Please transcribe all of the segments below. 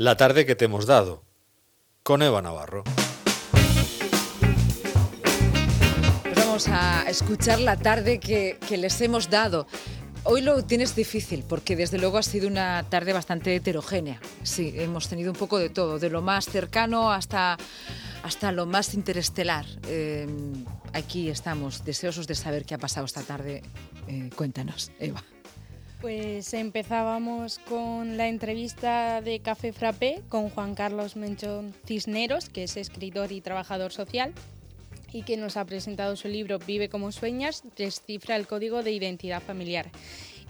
La tarde que te hemos dado, con Eva Navarro. Pues vamos a escuchar la tarde que, que les hemos dado. Hoy lo tienes difícil porque desde luego ha sido una tarde bastante heterogénea. Sí, hemos tenido un poco de todo, de lo más cercano hasta, hasta lo más interestelar. Eh, aquí estamos, deseosos de saber qué ha pasado esta tarde. Eh, cuéntanos, Eva. Pues empezábamos con la entrevista de Café Frappé con Juan Carlos Menchón Cisneros, que es escritor y trabajador social y que nos ha presentado su libro Vive como sueñas, descifra el código de identidad familiar.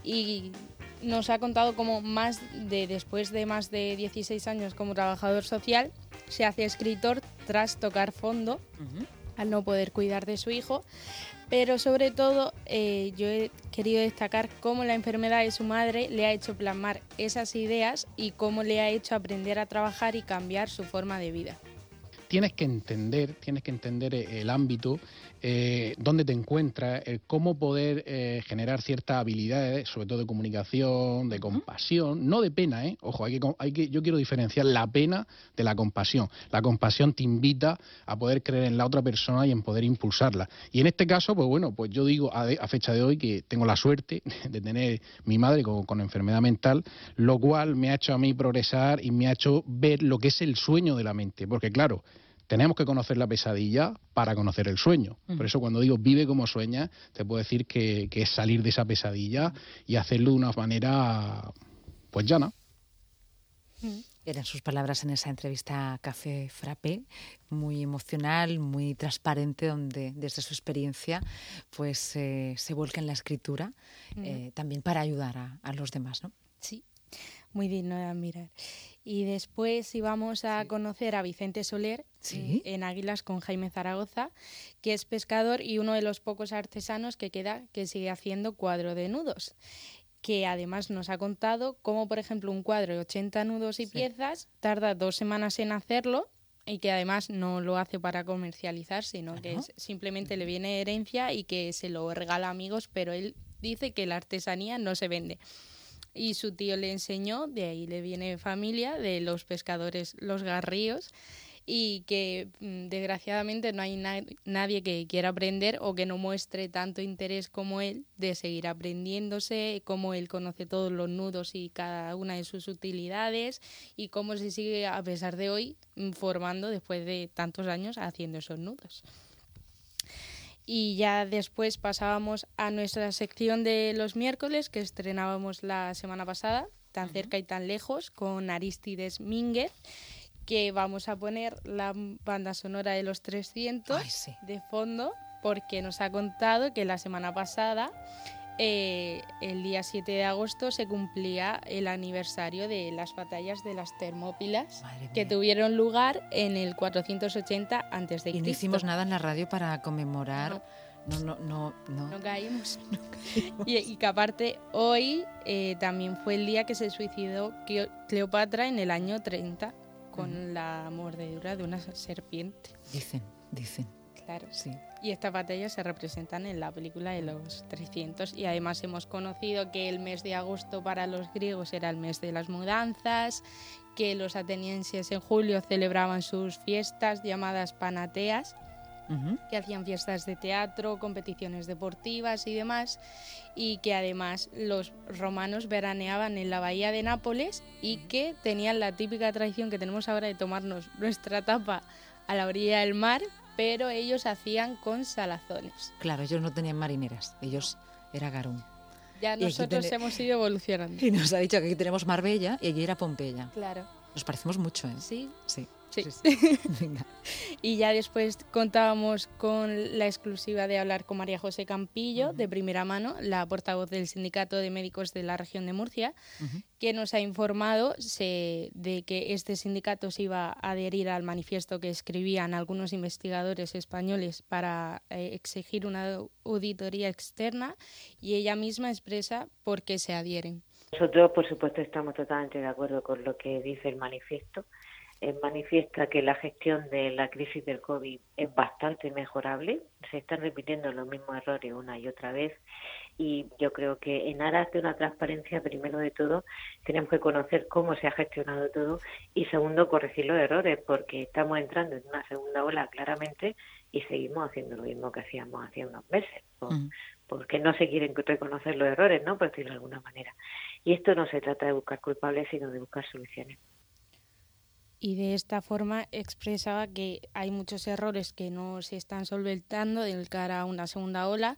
Y nos ha contado cómo más de después de más de 16 años como trabajador social se hace escritor tras tocar fondo al no poder cuidar de su hijo pero sobre todo eh, yo he querido destacar cómo la enfermedad de su madre le ha hecho plasmar esas ideas y cómo le ha hecho aprender a trabajar y cambiar su forma de vida tienes que entender, tienes que entender eh, el ámbito, eh, dónde te encuentras, cómo poder eh, generar ciertas habilidades, sobre todo de comunicación, de compasión, no de pena, ¿eh? Ojo, hay que, hay que, yo quiero diferenciar la pena de la compasión. La compasión te invita a poder creer en la otra persona y en poder impulsarla. Y en este caso, pues bueno, pues yo digo a, fecha de hoy que tengo la suerte de tener mi madre con, con enfermedad mental, lo cual me ha hecho a mí progresar y me ha hecho ver lo que es el sueño de la mente. Porque claro, tenemos que conocer la pesadilla para conocer el sueño. Por eso cuando digo vive como sueña, te puedo decir que, es salir de esa pesadilla y hacerlo de una manera pues llana. Eran sus palabras en esa entrevista a Café Frappé, muy emocional, muy transparente, donde desde su experiencia pues eh, se vuelca en la escritura, eh, también para ayudar a, a los demás, ¿no? Sí, muy digno de admirar. Y después íbamos a conocer a Vicente Soler eh, en Águilas con Jaime Zaragoza, que es pescador y uno de los pocos artesanos que queda que sigue haciendo cuadro de nudos que además nos ha contado cómo, por ejemplo, un cuadro de 80 nudos y piezas tarda dos semanas en hacerlo y que además no lo hace para comercializar, sino que simplemente le viene herencia y que se lo regala a amigos, pero él dice que la artesanía no se vende y su tío le enseñó, de ahí le viene familia, de los pescadores Los Garríos, y que mm, desgraciadamente no hay nadie que quiera aprender o que no muestre tanto interés como él de seguir aprendiéndose, cómo él conoce todos los nudos y cada una de sus utilidades y cómo se sigue a pesar de hoy mm, formando después de tantos años haciendo esos nudos y ya después pasábamos a nuestra sección de los miércoles que estrenábamos la semana pasada, tan cerca y tan lejos, con Aristides Mínguez, que vamos a poner la banda sonora de los 300 de fondo, porque nos ha contado que la semana pasada eh, el día 7 de agosto se cumplía el aniversario de las batallas de las Termópilas que tuvieron lugar en el 480 antes de Y no hicimos nada en la radio para conmemorar. No, no, no, no. no caímos. y, que aparte hoy eh, también fue el día que se suicidó Cleopatra en el año 30 con la mordedura de una serpiente. Dicen, dicen. Claro. Sí. Y estas batallas se representan en la película de los 300 y además hemos conocido que el mes de agosto para los griegos era el mes de las mudanzas, que los atenienses en julio celebraban sus fiestas llamadas panateas, que hacían fiestas de teatro, competiciones deportivas y demás, y que además los romanos veraneaban en la bahía de Nápoles y que tenían la típica tradición que tenemos ahora de tomarnos nuestra tapa a la orilla del mar, pero ellos hacían con salazones. Claro, ellos no tenían marineras, ellos era Garón. Ya nosotros hemos ido evolucionando. Y nos ha dicho que aquí tenemos Marbella y allí era Pompeya. Claro. Nos parecemos mucho, ¿eh? Sí. Sí. Sí. y ya después contábamos con la exclusiva de hablar con María José Campillo, de primera mano, la portavoz del Sindicato de Médicos de la región de Murcia, que nos ha informado de que este sindicato se iba a adherir al manifiesto que escribían algunos investigadores españoles para eh, exigir una auditoría externa y ella misma expresa por qué se adhieren. Nosotros, por supuesto, estamos totalmente de acuerdo con lo que dice el manifiesto manifiesta que la gestión de la crisis del COVID es bastante mejorable. Se están repitiendo los mismos errores una y otra vez y yo creo que en aras de una transparencia, primero de todo, tenemos que conocer cómo se ha gestionado todo y segundo, corregir los errores, porque estamos entrando en una segunda ola claramente y seguimos haciendo lo mismo que hacíamos hace unos meses, mm. porque no se quieren reconocer los errores, ¿no? Por decirlo de alguna manera. Y esto no se trata de buscar culpables, sino de buscar soluciones y de esta forma expresaba que hay muchos errores que no se están solventando de cara a una segunda ola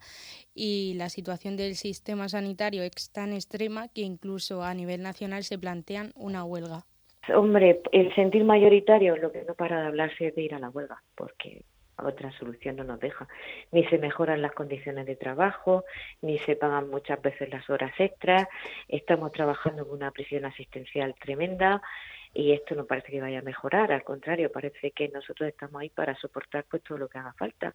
y la situación del sistema sanitario es tan extrema que incluso a nivel nacional se plantean una huelga. Hombre, el sentir mayoritario lo que no para de hablarse es de ir a la huelga, porque otra solución no nos deja. Ni se mejoran las condiciones de trabajo, ni se pagan muchas veces las horas extras, estamos trabajando con una presión asistencial tremenda, y esto no parece que vaya a mejorar, al contrario, parece que nosotros estamos ahí para soportar pues todo lo que haga falta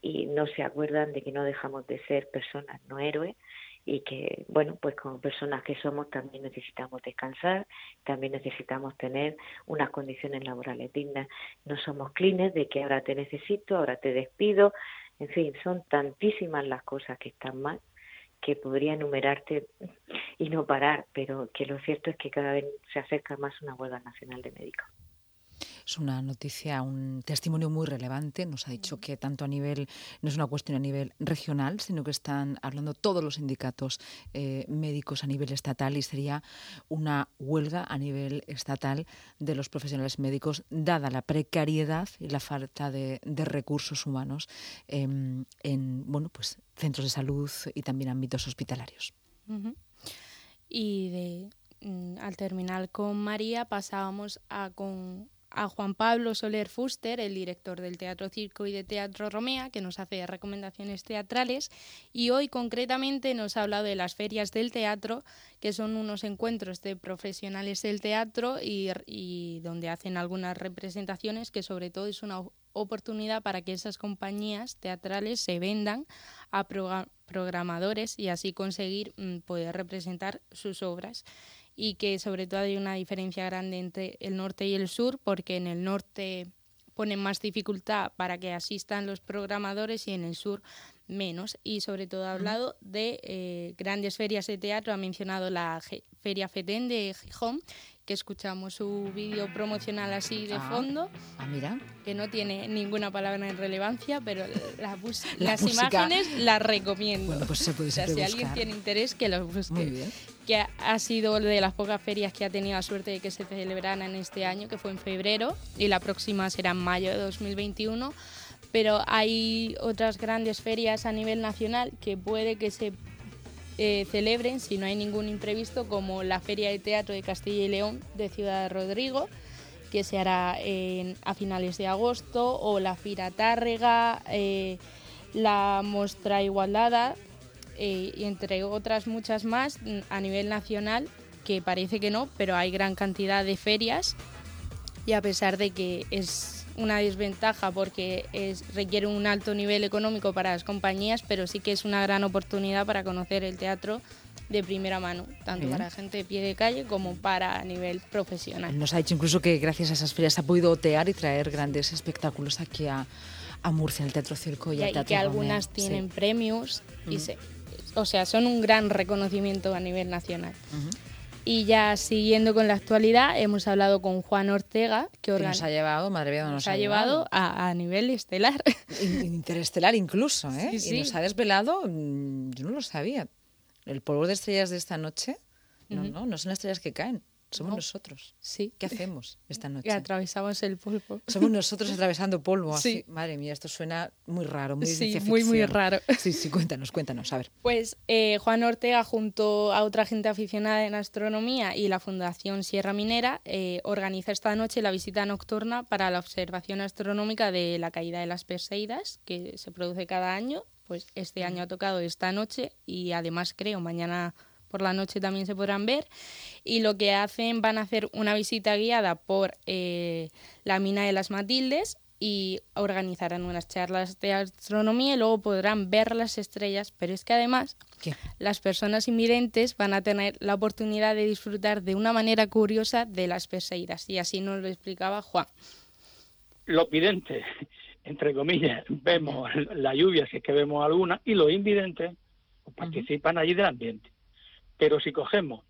y no se acuerdan de que no dejamos de ser personas, no héroes y que, bueno, pues como personas que somos también necesitamos descansar, también necesitamos tener unas condiciones laborales dignas. No somos clines de que ahora te necesito, ahora te despido, en fin, son tantísimas las cosas que están mal que podría enumerarte y no parar, pero que lo cierto es que cada vez se acerca más una huelga nacional de médicos. Es una noticia, un testimonio muy relevante. Nos ha dicho que tanto a nivel, no es una cuestión a nivel regional, sino que están hablando todos los sindicatos eh, médicos a nivel estatal y sería una huelga a nivel estatal de los profesionales médicos, dada la precariedad y la falta de, recursos humanos en bueno, pues, centros de salud y también ámbitos hospitalarios. Y de, mm, al terminar con María pasábamos a con a Juan Pablo Soler Fuster, el director del Teatro Circo y de Teatro Romea, que nos hace recomendaciones teatrales y hoy concretamente nos ha hablado de las ferias del teatro, que son unos encuentros de profesionales del teatro y, donde hacen algunas representaciones que sobre todo es una oportunidad para que esas compañías teatrales se vendan a programadores y así conseguir mm, poder representar sus obras y que sobre todo hay una diferencia grande entre el norte y el sur, porque en el norte ponen más dificultad para que asistan los programadores y en el sur menos. Y sobre todo ha hablado de eh, grandes ferias de teatro, ha mencionado la Feria FETEN de Gijón, que escuchamos su vídeo promocional así de ah, fondo. Ah, mira. Que no tiene ninguna palabra en relevancia, pero las imágenes las recomiendo. Bueno, pues se puede o sea, si alguien tiene interés, que los busque. Muy bien. Que ha sido de las pocas ferias que ha tenido la suerte de que se celebraran en este año, que fue en febrero, y la próxima será en mayo de 2021 pero hay otras grandes ferias a nivel nacional que puede que se eh, celebren, si no hay ningún imprevisto, como la Feria de Teatro de Castilla y León de Ciudad Rodrigo, que se hará a finales de agosto, o la Fira Tárrega, eh, la Mostra Igualdada, eh, y entre otras muchas más a nivel nacional, que parece que no, pero hay gran cantidad de ferias, y a pesar de que es una desventaja porque es, requiere un alto nivel económico para las compañías, pero sí que es una gran oportunidad para conocer el teatro de primera mano, tanto para gente de pie de calle como para a nivel profesional. Nos ha dicho incluso que gracias a esas ferias ha podido otear y traer grandes espectáculos aquí a, a Murcia, al Teatro Circo y, al Teatro y que algunas tienen premios, y se, o sea, son un gran reconocimiento a nivel nacional. Y ya siguiendo con la actualidad, hemos hablado con Juan Ortega, que, nos ha llevado, madre mía, nos, nos ha, llevado, a, nivel estelar. Interestelar incluso, ¿eh? Y nos ha desvelado, mm, yo no lo sabía, el polvo de estrellas de esta noche, no, no, no son estrellas que caen, somos nosotros. Sí. ¿Qué hacemos esta noche? Que atravesamos el polvo. Somos nosotros atravesando polvo. Sí. Madre mía, esto suena muy raro, muy Sí, muy, muy raro. Sí, sí, cuéntanos, cuéntanos, a ver. Pues eh, Juan Ortega, junto a otra gente aficionada en astronomía y la Fundación Sierra Minera, eh, organiza esta noche la visita nocturna para la observación astronómica de la caída de las Perseidas, que se produce cada año. Pues este año ha tocado esta noche y además creo mañana por la noche también se podrán ver. Y lo que hacen, van a hacer una visita guiada por eh, la mina de las Matildes y organizarán unas charlas de astronomía y luego podrán ver las estrellas, pero es que además las personas invidentes van a tener la oportunidad de disfrutar de una manera curiosa de las Perseidas y así nos lo explicaba Juan. Los videntes, entre comillas, vemos la lluvia, si es que vemos alguna, y los invidentes pues, participan allí del ambiente. Pero si cogemos,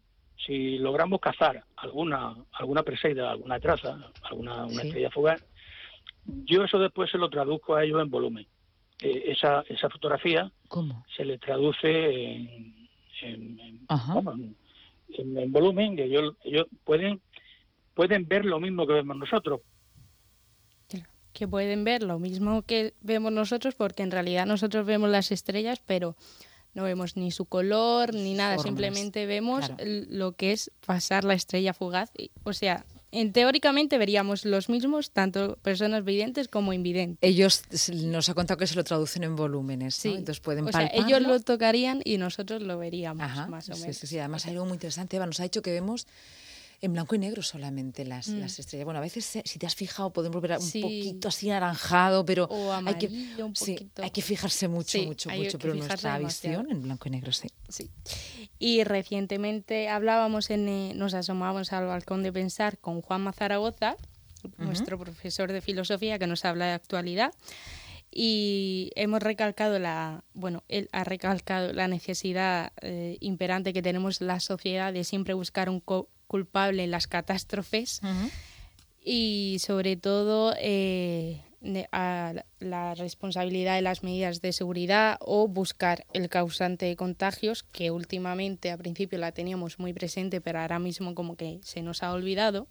si logramos cazar alguna alguna Perseida, alguna traza, alguna una estrella fugaz, yo eso después se lo traduzco a ellos en volumen. Eh, esa, esa fotografía se le traduce en, en, volumen, que ellos, ellos pueden, pueden ver lo mismo que vemos nosotros. Que pueden ver lo mismo que vemos nosotros, porque en realidad nosotros vemos las estrellas, pero no vemos ni su color ni nada, simplemente vemos lo que es pasar la estrella fugaz. O sea, en, teóricamente veríamos los mismos, tanto personas videntes como invidentes. Ellos nos ha contado que se lo traducen en volúmenes, sí. Entonces pueden o sea, ellos lo tocarían y nosotros lo veríamos, más o menos. Sí, sí, además hay algo muy interesante, Eva, nos ha dicho que vemos en blanco y negro solamente las, mm. las estrellas. Bueno, a veces, si te has fijado, podemos ver un poquito así anaranjado, pero hay, que, hay que fijarse mucho, mucho, mucho, pero nuestra visión en blanco y negro, sí. sí. Y recientemente hablábamos, en, eh, nos asomábamos al balcón de pensar con Juan Mazaragoza, nuestro profesor de filosofía que nos habla de actualidad y hemos recalcado la bueno él ha recalcado la necesidad eh, imperante que tenemos la sociedad de siempre buscar un culpable en las catástrofes y sobre todo eh, a la responsabilidad de las medidas de seguridad o buscar el causante de contagios que últimamente a principio la teníamos muy presente pero ahora mismo como que se nos ha olvidado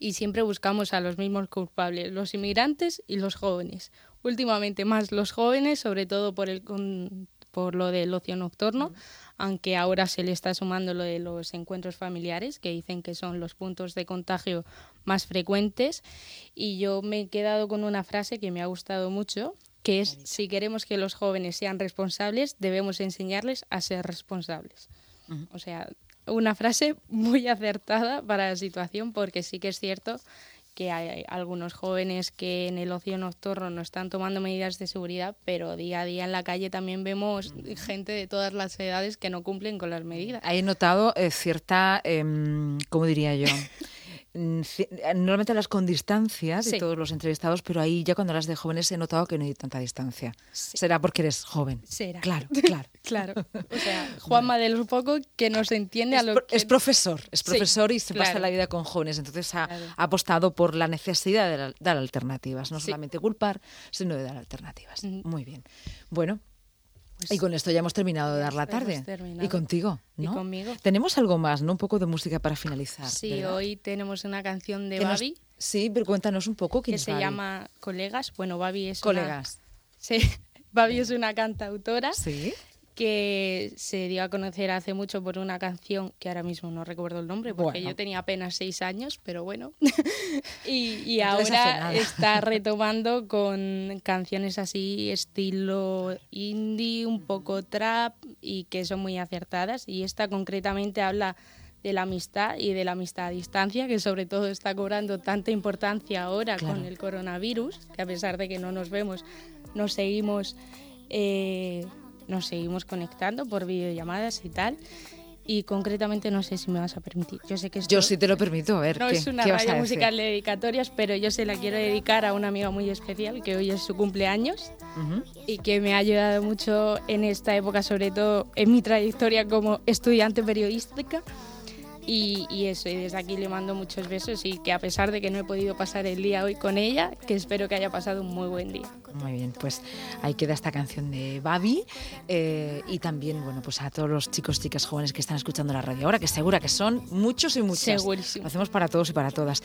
y siempre buscamos a los mismos culpables, los inmigrantes y los jóvenes. Últimamente más los jóvenes, sobre todo por el por lo del ocio nocturno, aunque ahora se le está sumando lo de los encuentros familiares, que dicen que son los puntos de contagio más frecuentes. Y yo me he quedado con una frase que me ha gustado mucho, que es, si queremos que los jóvenes sean responsables, debemos enseñarles a ser responsables. O sea, una frase muy acertada para la situación, porque sí que es cierto que hay algunos jóvenes que en el ocio nocturno no están tomando medidas de seguridad, pero día a día en la calle también vemos gente de todas las edades que no cumplen con las medidas. He notado eh, cierta, eh, ¿cómo diría yo? Mm, normalmente las con distancia de todos los entrevistados, pero ahí ya cuando las de jóvenes he notado que no hay tanta distancia. Será porque eres joven. Será. Claro, claro. claro. O sea, Juanma de los poco que nos entiende es, a lo que... Es profesor, es profesor y se pasa la vida con jóvenes, entonces ha, apostado por la necesidad de dar alternativas, no solamente culpar, sino de dar alternativas. Muy bien. Bueno, y con esto ya hemos terminado de dar la tarde. Y contigo, ¿no? Y conmigo. Tenemos algo más, ¿no? Un poco de música para finalizar. Sí, hoy tenemos una canción de Babi. Sí, pero cuéntanos un poco quién Que se llama Colegas. Bueno, Babi es Colegas. Sí, Babi es una cantautora. Sí que se dio a conocer hace mucho por una canción que ahora mismo no recuerdo el nombre porque yo tenía apenas seis años, pero bueno. y, ahora está retomando con canciones así estilo indie, un poco trap y que son muy acertadas. Y esta concretamente habla de la amistad y de la amistad a distancia, que sobre todo está cobrando tanta importancia ahora con el coronavirus, que a pesar de que no nos vemos, nos seguimos eh, nos seguimos conectando por videollamadas y tal. Y concretamente no sé si me vas a permitir. Yo sé que Yo sí te lo permito, a ver. No es una radio musical de dedicatorias, pero yo se la quiero dedicar a una amiga muy especial que hoy es su cumpleaños y que me ha ayudado mucho en esta época, sobre todo en mi trayectoria como estudiante periodística. Y, eso, y desde aquí le mando muchos besos y que a pesar de que no he podido pasar el día hoy con ella, que espero que haya pasado un muy buen día. Muy bien, pues ahí queda esta canción de Babi eh, y también, bueno, pues a todos los chicos, chicas jóvenes que están escuchando la radio ahora, que segura que son muchos y muchas. Segurísimo. Lo hacemos para todos y para todas.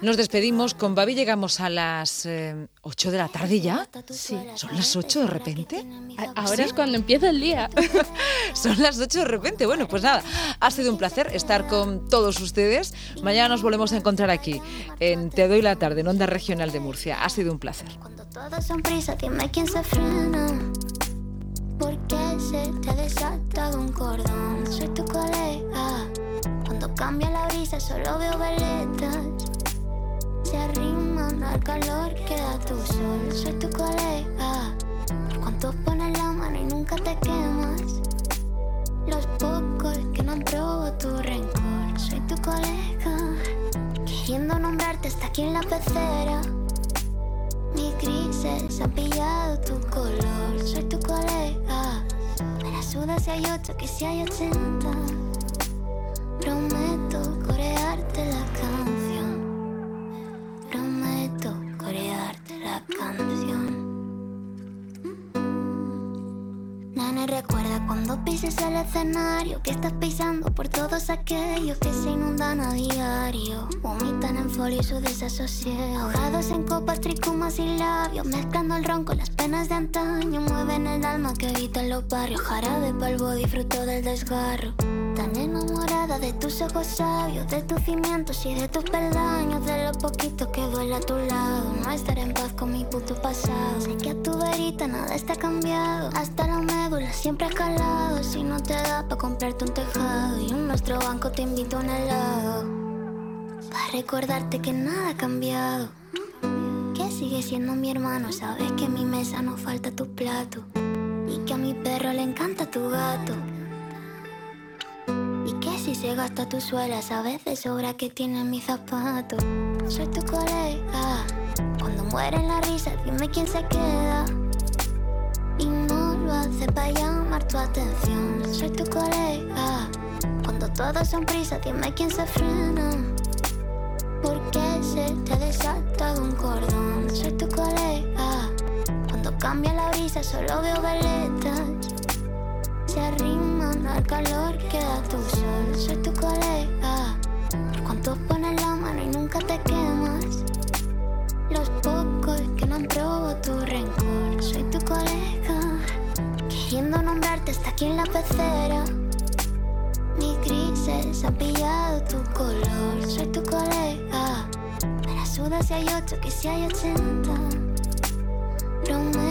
Nos despedimos, con Babi llegamos a las 8 eh, de la tarde ya. Sí. ¿Son las 8 de repente? ahora es cuando empieza el día. Son las 8 de repente. Bueno, pues nada, ha sido un placer estar con con todos ustedes. Mañana nos volvemos a encontrar aquí en Te Doy la Tarde, en Onda Regional de Murcia. Ha sido un placer. Cuando todos son prisa, dime quién se frena. Porque se te ha desatado un cordón. Soy tu colega. Cuando cambia la brisa, solo veo veletas. Se arriman al calor que da tu sol. Soy tu colega. Por cuanto pones la mano y nunca te quemas. Los pocos que no han probado tu rencor. Soy tu colega, queriendo nombrarte hasta aquí en la pecera. Mis grises han pillado tu color. Soy tu colega. Me la suda si hay ocho que si hay ochenta. Pises el escenario que estás pisando por todos aquellos que se inundan a diario. Vomitan en folio y su desasosiego. Ahogados en copas, tricumas y labios, mezclando el ron con las penas de antaño. Mueven el alma que habita en los barrios. Jarabe polvo, disfruto del desgarro. De tus ojos sabios, de tus cimientos y de tus peldaños, de lo poquito que duele a tu lado. No estar en paz con mi puto pasado. Sé que a tu verita nada está cambiado, hasta la médula siempre ha calado. Si no te da para comprarte un tejado y en nuestro banco te invito a un helado. Para recordarte que nada ha cambiado. Que sigue siendo mi hermano, sabes que en mi mesa no falta tu plato. Y que a mi perro le encanta tu gato. Y que si se gasta tu suela, sabes de sobra que tiene mi zapato. Soy tu colega. Cuando muere la risa, dime quién se queda. Y no lo hace para llamar tu atención. Soy tu colega. Cuando todos son prisa, dime quién se frena. Porque se te ha desatado un cordón. Soy tu colega. Cuando cambia la brisa, solo veo veletas se arriman al calor que da tu sol. Soy tu colega. Por cuanto pones la mano y nunca te quemas. Los pocos que no han probado tu rencor. Soy tu colega. Queriendo nombrarte hasta aquí en la pecera. Mis grises han pillado tu color. Soy tu colega. Me la suda si hay ocho que si hay ochenta. Cara.